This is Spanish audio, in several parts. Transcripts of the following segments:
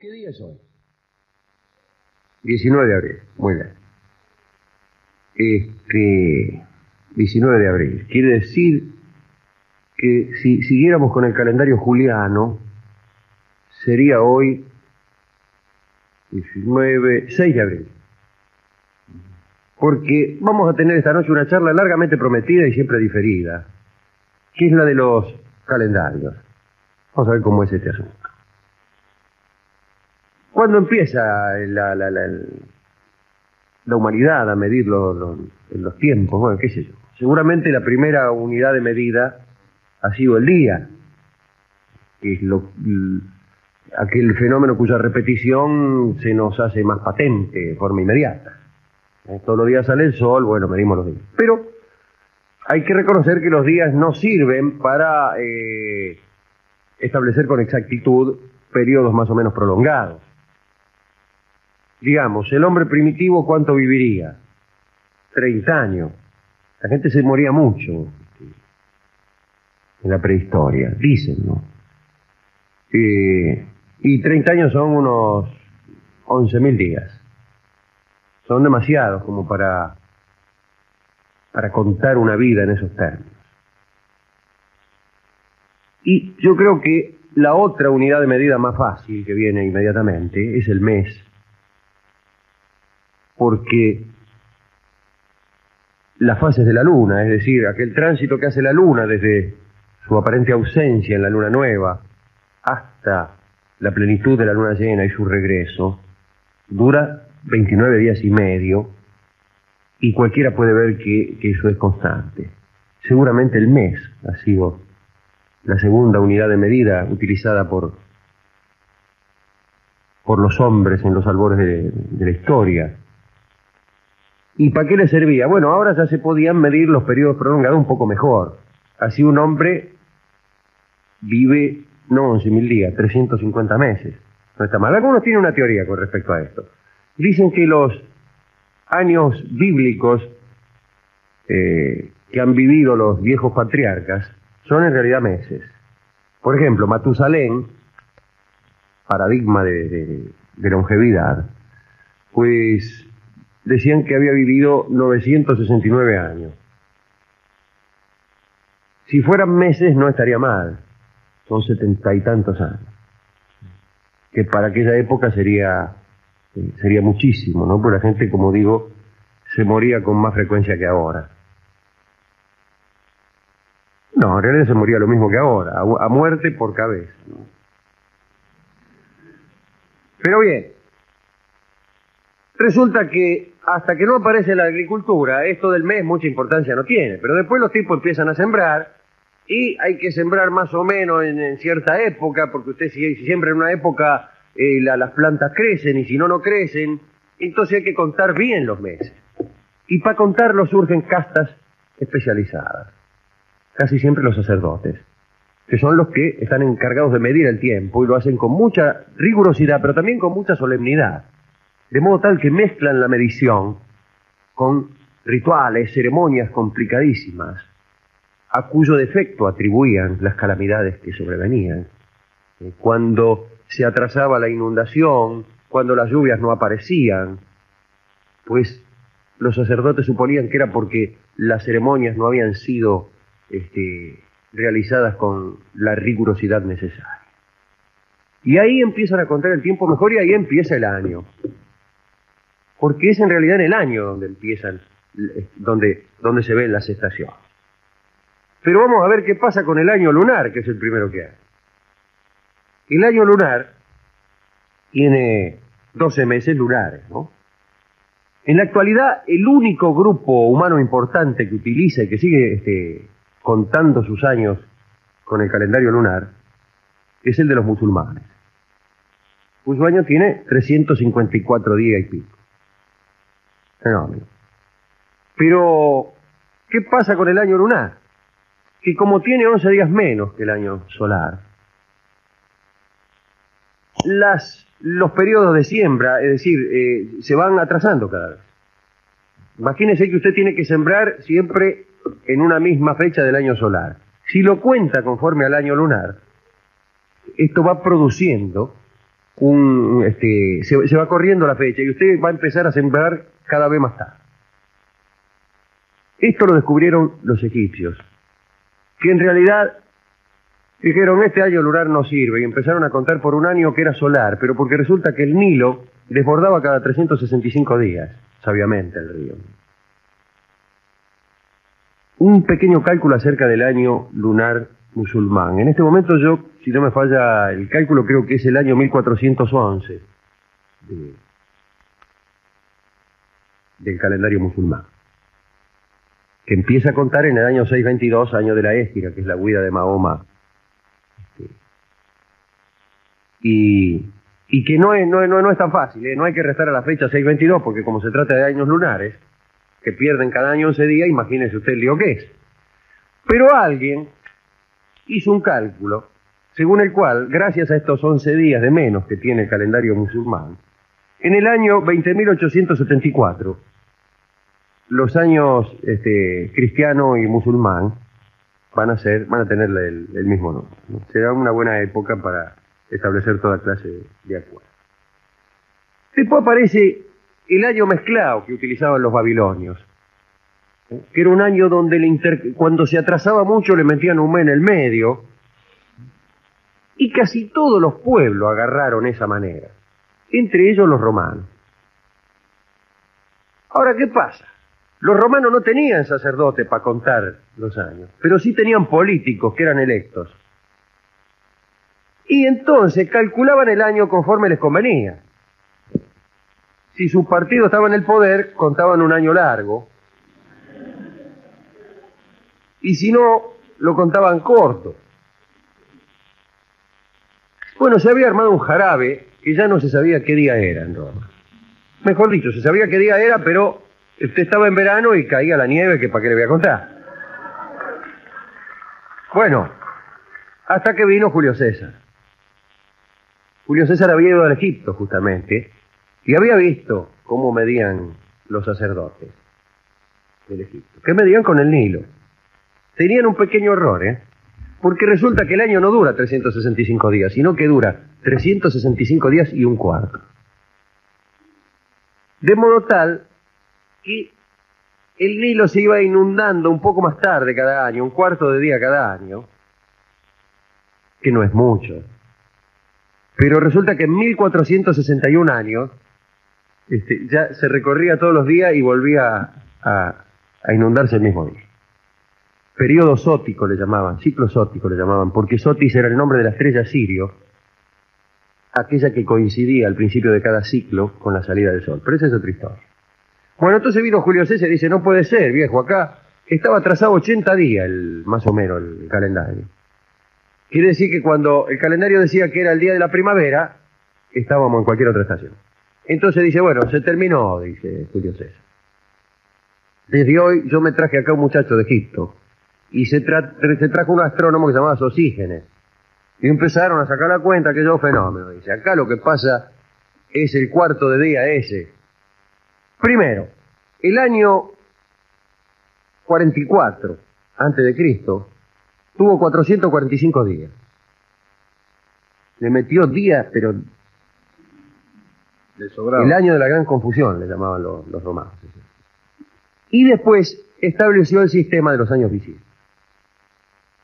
¿Qué día es hoy? 19 de abril, muy bien. Este, 19 de abril. Quiere decir que si siguiéramos con el calendario juliano, sería hoy 19, 6 de abril. Porque vamos a tener esta noche una charla largamente prometida y siempre diferida, que es la de los calendarios. Vamos a ver cómo es este asunto. ¿Cuándo empieza la, la, humanidad a medir los tiempos? Bueno, qué sé yo. Seguramente la primera unidad de medida ha sido el día, que es lo, aquel fenómeno cuya repetición se nos hace más patente de forma inmediata. Eh, todos los días sale el sol, bueno, medimos los días. Pero hay que reconocer que los días no sirven para eh, establecer con exactitud periodos más o menos prolongados. Digamos, el hombre primitivo, ¿cuánto viviría? 30 años. La gente se moría mucho en la prehistoria, dicen, ¿no? Eh, y 30 años son unos 11.000 días. Son demasiados como para, para contar una vida en esos términos. Y yo creo que la otra unidad de medida más fácil que viene inmediatamente es el mes. Porque las fases de la luna, es decir, aquel tránsito que hace la luna desde su aparente ausencia en la luna nueva hasta la plenitud de la luna llena y su regreso, dura 29 días y medio y cualquiera puede ver que, eso es constante. Seguramente el mes ha sido la segunda unidad de medida utilizada por, por los hombres en los albores de la historia. ¿Y para qué le servía? Bueno, ahora ya se podían medir los periodos prolongados un poco mejor. Así un hombre vive no 11.000 días, 350 meses. No está mal. Algunos tienen una teoría con respecto a esto. Dicen que los años bíblicos eh, que han vivido los viejos patriarcas son en realidad meses. Por ejemplo, Matusalén, paradigma de, de, de longevidad, pues decían que había vivido 969 años. Si fueran meses no estaría mal, son setenta y tantos años, que para aquella época sería, sería muchísimo, ¿no? Porque la gente, como digo, se moría con más frecuencia que ahora. No, en realidad se moría lo mismo que ahora, a, muerte por cabeza. Pero bien, resulta que hasta que no aparece la agricultura, esto del mes mucha importancia no tiene, pero después los tipos empiezan a sembrar y hay que sembrar más o menos en, cierta época, porque usted si, si siembra en una época eh, la, las plantas crecen y si no, no crecen, entonces hay que contar bien los meses. Y para contarlo surgen castas especializadas, casi siempre los sacerdotes, que son los que están encargados de medir el tiempo y lo hacen con mucha rigurosidad, pero también con mucha solemnidad, de modo tal que mezclan la medición con rituales, ceremonias complicadísimas, a cuyo defecto atribuían las calamidades que sobrevenían. Eh, cuando se atrasaba la inundación, cuando las lluvias no aparecían, pues los sacerdotes suponían que era porque las ceremonias no habían sido este, realizadas con la rigurosidad necesaria. Y ahí empiezan a contar el tiempo mejor y ahí empieza el año. Porque es en realidad en el año donde empiezan, donde, donde se ven las estaciones. Pero vamos a ver qué pasa con el año lunar, que es el primero que hay. El año lunar tiene 12 meses lunares, ¿no? En la actualidad, el único grupo humano importante que utiliza y que sigue este, contando sus años con el calendario lunar es el de los musulmanes, cuyo año tiene 354 días y pico. Fenómeno. Pero, ¿qué pasa con el año lunar? Que como tiene 11 días menos que el año solar, los periodos de siembra, es decir, eh, se van atrasando cada vez. Imagínese que usted tiene que sembrar siempre en una misma fecha del año solar. Si lo cuenta conforme al año lunar, esto va produciendo un, este, se va corriendo la fecha y usted va a empezar a sembrar cada vez más tarde. Esto lo descubrieron los egipcios, que en realidad dijeron, este año lunar no sirve, y empezaron a contar por un año que era solar, pero porque resulta que el Nilo desbordaba cada 365 días, sabiamente el río. Un pequeño cálculo acerca del año lunar musulmán. En este momento yo, si no me falla el cálculo, creo que es el año 1411 de- del calendario musulmán, que empieza a contar en el año 622, año de la Ésquira, que es la huida de Mahoma. Y, y que no es, no, no es tan fácil, ¿eh? no hay que restar a la fecha 622, porque como se trata de años lunares, que pierden cada año 11 días, imagínese usted el lío que es. Pero alguien hizo un cálculo según el cual, gracias a estos 11 días de menos que tiene el calendario musulmán, en el año 20.874, los años este, cristiano y musulmán van a ser, van a tener el, el mismo nombre. ¿no? Será una buena época para establecer toda clase de, acuerdos. Después aparece el año mezclado que utilizaban los babilonios, que era un año donde le inter- cuando se atrasaba mucho le metían un mes en el medio, y casi todos los pueblos agarraron esa manera, entre ellos los romanos. Ahora, ¿qué pasa? Los romanos no tenían sacerdote para contar los años, pero sí tenían políticos que eran electos. Y entonces calculaban el año conforme les convenía. Si su partido estaba en el poder, contaban un año largo. Y si no, lo contaban corto. Bueno, se había armado un jarabe que ya no se sabía qué día era en Roma. Mejor dicho, se sabía qué día era, pero usted estaba en verano y caía la nieve, que para qué le voy a contar. Bueno, hasta que vino Julio César. Julio César había ido al Egipto, justamente, y había visto cómo medían los sacerdotes del Egipto. Que medían con el Nilo. Tenían un pequeño error, ¿eh? Porque resulta que el año no dura 365 días, sino que dura 365 días y un cuarto. De modo tal que el Nilo se iba inundando un poco más tarde cada año, un cuarto de día cada año, que no es mucho. Pero resulta que en 1461 años este, ya se recorría todos los días y volvía a, a inundarse el mismo día. Periodo sótico le llamaban, ciclo sótico le llamaban, porque Sotis era el nombre de la estrella Sirio, aquella que coincidía al principio de cada ciclo con la salida del sol. Pero esa es otra historia. Bueno, entonces vino Julio César y dice, no puede ser, viejo, acá estaba atrasado 80 días, el, más o menos, el calendario. Quiere decir que cuando el calendario decía que era el día de la primavera, estábamos en cualquier otra estación. Entonces dice, bueno, se terminó, dice Julio César. Desde hoy yo me traje acá un muchacho de Egipto y se, tra se trajo un astrónomo que se llamaba Sosígenes. Y empezaron a sacar la cuenta que yo fenómeno. Dice, acá lo que pasa es el cuarto de día ese. Primero, el año 44 antes de Cristo tuvo 445 días. Le metió días, pero Le sobraba. el año de la gran confusión le llamaban los, los romanos. Y después estableció el sistema de los años bisiestos.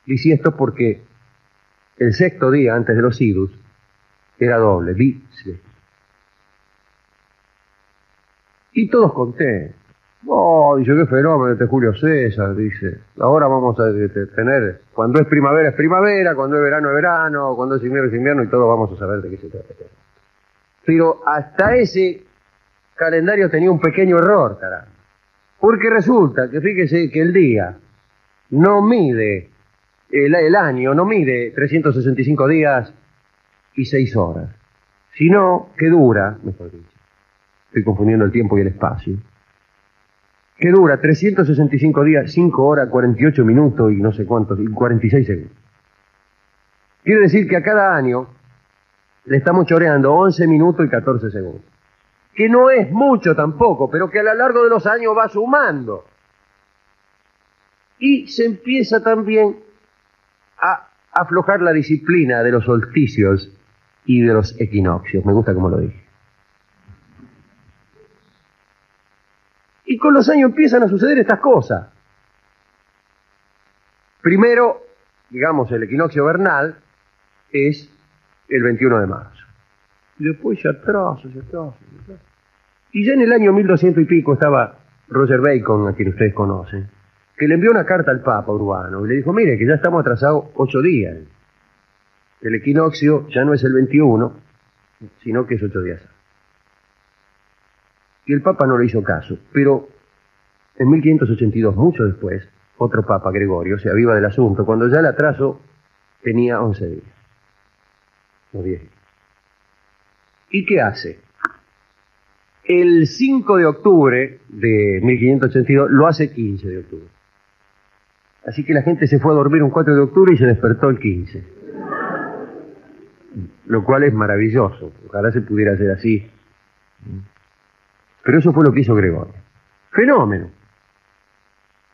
Bisiesto porque el sexto día antes de los idus era doble, bisiesto. Y todos contentos. Oh, dice, qué fenómeno este Julio César, dice. Ahora vamos a este, tener, cuando es primavera es primavera, cuando es verano es verano, cuando es invierno es invierno y todos vamos a saber de qué se trata. Pero hasta ese calendario tenía un pequeño error, caramba. Porque resulta que fíjese que el día no mide, el, el año no mide 365 días y 6 horas, sino que dura, mejor dicho, estoy confundiendo el tiempo y el espacio, que dura 365 días, 5 horas, 48 minutos y no sé cuántos, y 46 segundos. Quiere decir que a cada año le estamos choreando 11 minutos y 14 segundos. Que no es mucho tampoco, pero que a lo largo de los años va sumando. Y se empieza también a aflojar la disciplina de los solsticios y de los equinoccios. Me gusta como lo dije. Y con los años empiezan a suceder estas cosas. Primero, digamos, el equinoccio vernal es el 21 de marzo. Y después se atrasa, se atrasa. Y ya en el año 1200 y pico estaba Roger Bacon, a quien ustedes conocen, que le envió una carta al Papa Urbano y le dijo, mire, que ya estamos atrasados ocho días. El equinoccio ya no es el 21, sino que es ocho días. Y el Papa no le hizo caso, pero en 1582, mucho después, otro Papa, Gregorio, se aviva del asunto, cuando ya el atraso tenía 11 días, o 10 días. ¿Y qué hace? El 5 de octubre de 1582 lo hace 15 de octubre. Así que la gente se fue a dormir un 4 de octubre y se despertó el 15. Lo cual es maravilloso. Ojalá se pudiera hacer así. Pero eso fue lo que hizo Gregorio. Fenómeno.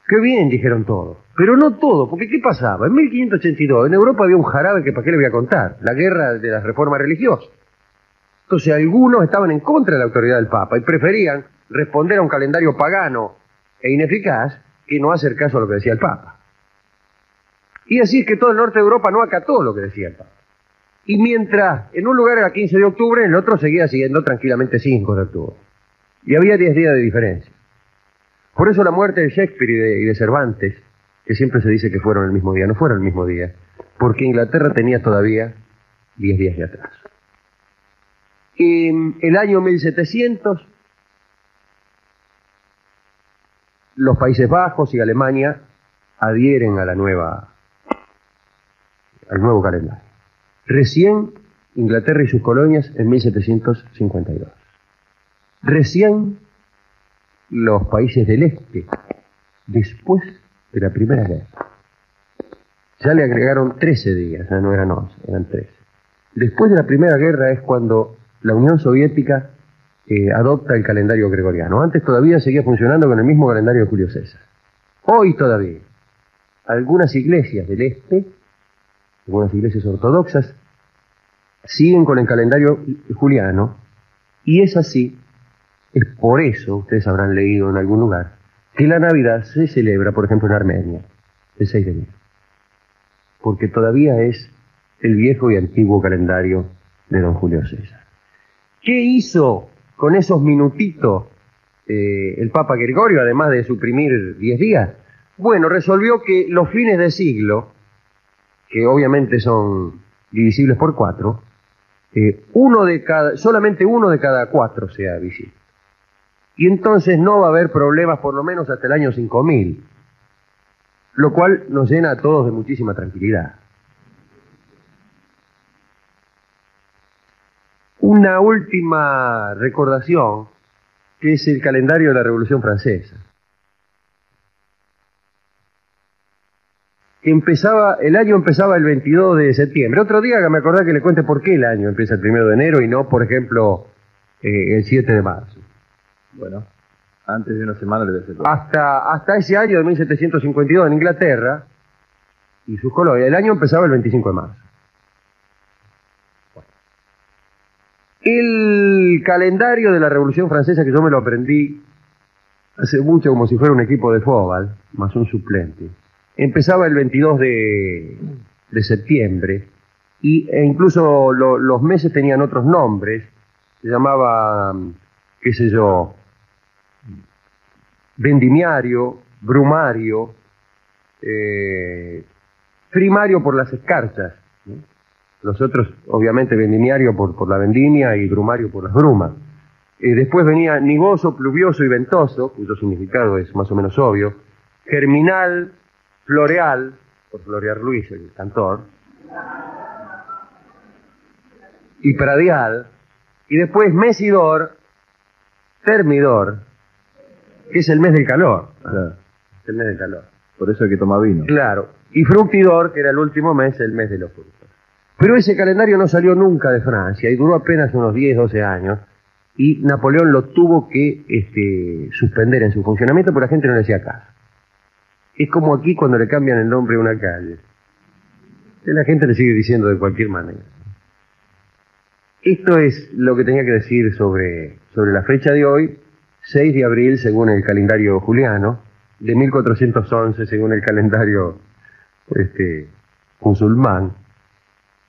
Qué bien, dijeron todos. Pero no todo, porque ¿qué pasaba? En 1582 en Europa había un jarabe que para qué le voy a contar, la guerra de las reformas religiosas. Entonces algunos estaban en contra de la autoridad del Papa y preferían responder a un calendario pagano e ineficaz que no hacer caso a lo que decía el Papa. Y así es que todo el norte de Europa no acató lo que decía el Papa. Y mientras en un lugar era 15 de octubre, en el otro seguía siguiendo tranquilamente 5 de octubre. Y había 10 días de diferencia. Por eso la muerte de Shakespeare y de, Cervantes, que siempre se dice que fueron el mismo día, no fueron el mismo día, porque Inglaterra tenía todavía 10 días de atrás. En el año 1700, los Países Bajos y Alemania adhieren a la nueva, al nuevo calendario. Recién Inglaterra y sus colonias en 1752. Recién los países del este, después de la Primera Guerra. Ya le agregaron 13 días, ya no eran 11, eran 13. Después de la Primera Guerra es cuando la Unión Soviética eh, adopta el calendario gregoriano. Antes todavía seguía funcionando con el mismo calendario de Julio César. Hoy todavía, algunas iglesias del este, algunas iglesias ortodoxas, siguen con el calendario juliano, y es así, es por eso, ustedes habrán leído en algún lugar, que la Navidad se celebra, por ejemplo, en Armenia, el 6 de enero. Porque todavía es el viejo y antiguo calendario de don Julio César. ¿Qué hizo con esos minutitos eh, el Papa Gregorio, además de suprimir 10 días? Bueno, resolvió que los fines de siglo, que obviamente son divisibles por cuatro, eh, uno de cada, solamente uno de cada cuatro sea visible. Y entonces no va a haber problemas por lo menos hasta el año 5000, lo cual nos llena a todos de muchísima tranquilidad. Una última recordación, que es el calendario de la Revolución Francesa. Empezaba, el año empezaba el 22 de septiembre. Otro día me acordé que le cuente por qué el año empieza el 1 de enero y no, por ejemplo, eh, el 7 de marzo. Bueno, antes de una semana a hacer. Hasta, hasta ese año de 1752 en Inglaterra y sus colonias, el año empezaba el 25 de marzo. El calendario de la Revolución Francesa, que yo me lo aprendí hace mucho como si fuera un equipo de fútbol, más un suplente, empezaba el 22 de, de septiembre y, e incluso lo- los meses tenían otros nombres, se llamaba, qué sé yo, vendimiario, brumario, eh, primario por las escarchas, los otros obviamente vendimiario por, por la vendimia y brumario por las brumas. Eh, después venía nigoso, pluvioso y ventoso, cuyo significado es más o menos obvio, germinal, floreal, por Florear Luis, el cantor, y pradial, y después mesidor, termidor, que es el mes del calor. Claro. El mes del calor. Por eso hay que tomar vino. Claro. Y fructidor, que era el último mes, el mes de los frutos. Pero ese calendario no salió nunca de Francia y duró apenas unos 10, 12 años. Y Napoleón lo tuvo que este, suspender en su funcionamiento porque la gente no le hacía caso. Es como aquí cuando le cambian el nombre a una calle. La gente le sigue diciendo de cualquier manera. Esto es lo que tenía que decir sobre, sobre la fecha de hoy, 6 de abril según el calendario juliano, de 1411 según el calendario este, musulmán.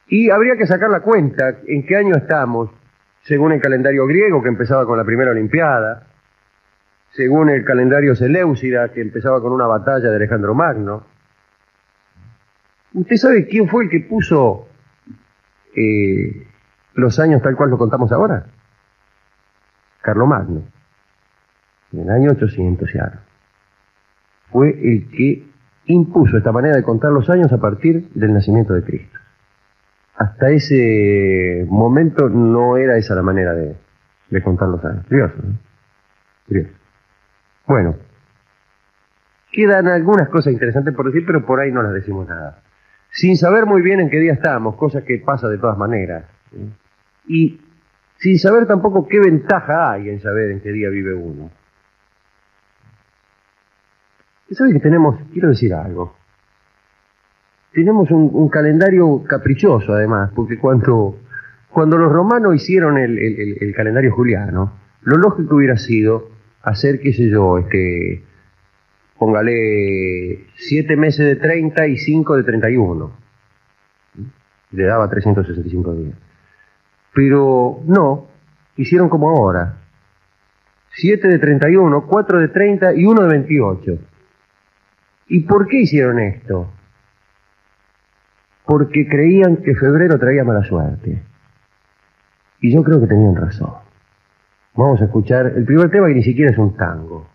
Y habría que sacar la cuenta en qué año estamos, según el calendario griego que empezaba con la primera Olimpiada, según el calendario Seleucida que empezaba con una batalla de Alejandro Magno. ¿Usted sabe quién fue el que puso eh, los años tal cual lo contamos ahora? Carlomagno, en el año 800 y algo. Fue el que impuso esta manera de contar los años a partir del nacimiento de Cristo. Hasta ese momento no era esa la manera de, contar los años. Curioso, ¿no? Curioso. Bueno, quedan algunas cosas interesantes por decir, pero por ahí no las decimos nada. Sin saber muy bien en qué día estamos, cosa que pasa de todas maneras. Y sin saber tampoco qué ventaja hay en saber en qué día vive uno. ¿Sabe que tenemos, quiero decir algo, tenemos un, calendario caprichoso además, porque cuando, cuando los romanos hicieron el, calendario juliano, lo lógico hubiera sido hacer, qué sé yo, este, póngale siete meses de 30 y cinco de 31. Le daba 365 días. Pero no, hicieron como ahora. 7 de 31, 4 de 30 y 1 de 28. ¿Y por qué hicieron esto? Porque creían que febrero traía mala suerte. Y yo creo que tenían razón. Vamos a escuchar el primer tema que ni siquiera es un tango.